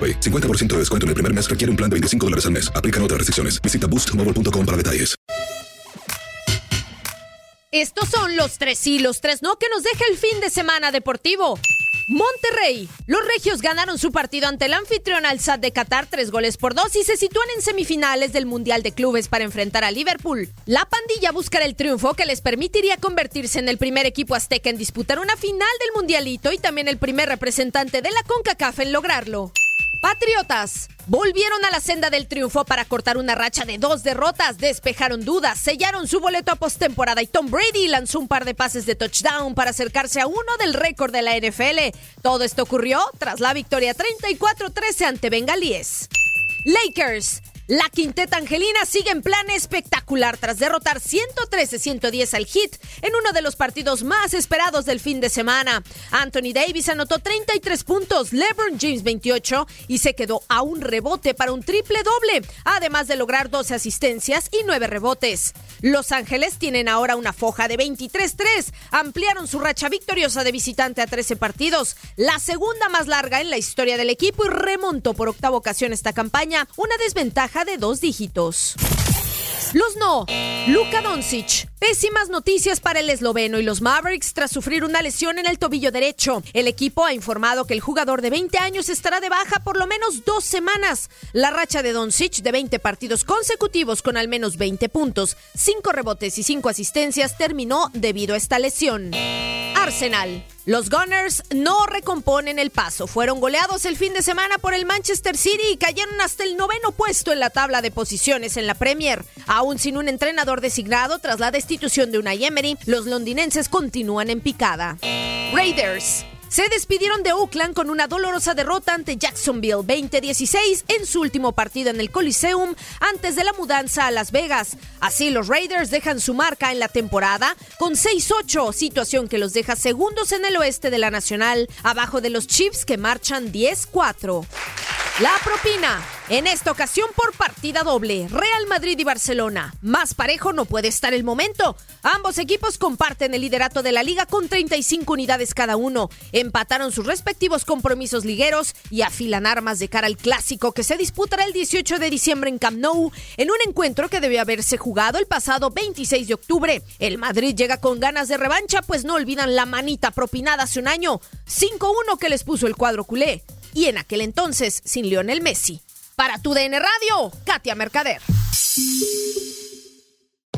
AroPay. 50% de descuento en el primer mes requiere un plan de 25 dólares al mes. Aplican otras restricciones. Visita boostmobile.com para detalles. Estos son los tres y los tres no que nos deja el fin de semana deportivo. Monterrey. Los regios ganaron su partido ante el anfitrión al de Qatar tres goles por dos y se sitúan en semifinales del Mundial de Clubes para enfrentar a Liverpool. La pandilla buscará el triunfo que les permitiría convertirse en el primer equipo azteca en disputar una final del Mundialito y también el primer representante de la CONCACAF en lograrlo. Patriotas volvieron a la senda del triunfo para cortar una racha de dos derrotas, despejaron dudas, sellaron su boleto a postemporada y Tom Brady lanzó un par de pases de touchdown para acercarse a uno del récord de la NFL. Todo esto ocurrió tras la victoria 34-13 ante Bengalíes. Lakers la quinteta angelina sigue en plan espectacular tras derrotar 113-110 al Heat en uno de los partidos más esperados del fin de semana. Anthony Davis anotó 33 puntos, LeBron James 28 y se quedó a un rebote para un triple doble, además de lograr 12 asistencias y 9 rebotes. Los Ángeles tienen ahora una foja de 23-3, ampliaron su racha victoriosa de visitante a 13 partidos, la segunda más larga en la historia del equipo y remontó por octava ocasión esta campaña, una desventaja de dos dígitos. Los no. Luka Doncic. Pésimas noticias para el esloveno y los Mavericks tras sufrir una lesión en el tobillo derecho. El equipo ha informado que el jugador de 20 años estará de baja por lo menos dos semanas. La racha de Doncic de 20 partidos consecutivos con al menos 20 puntos, 5 rebotes y 5 asistencias terminó debido a esta lesión. Arsenal. Los Gunners no recomponen el paso. Fueron goleados el fin de semana por el Manchester City y cayeron hasta el noveno puesto en la tabla de posiciones en la Premier. Aún sin un entrenador designado tras la destitución de una Emery, los londinenses continúan en picada. Raiders. Se despidieron de Oakland con una dolorosa derrota ante Jacksonville 2016 en su último partido en el Coliseum antes de la mudanza a Las Vegas. Así los Raiders dejan su marca en la temporada con 6-8, situación que los deja segundos en el oeste de la Nacional, abajo de los Chiefs que marchan 10-4. La propina. En esta ocasión por partida doble, Real Madrid y Barcelona. Más parejo no puede estar el momento. Ambos equipos comparten el liderato de la liga con 35 unidades cada uno. Empataron sus respectivos compromisos ligueros y afilan armas de cara al clásico que se disputará el 18 de diciembre en Camp Nou, en un encuentro que debió haberse jugado el pasado 26 de octubre. El Madrid llega con ganas de revancha, pues no olvidan la manita propinada hace un año, 5-1 que les puso el cuadro culé y en aquel entonces sin Lionel Messi. Para tu DN Radio, Katia Mercader.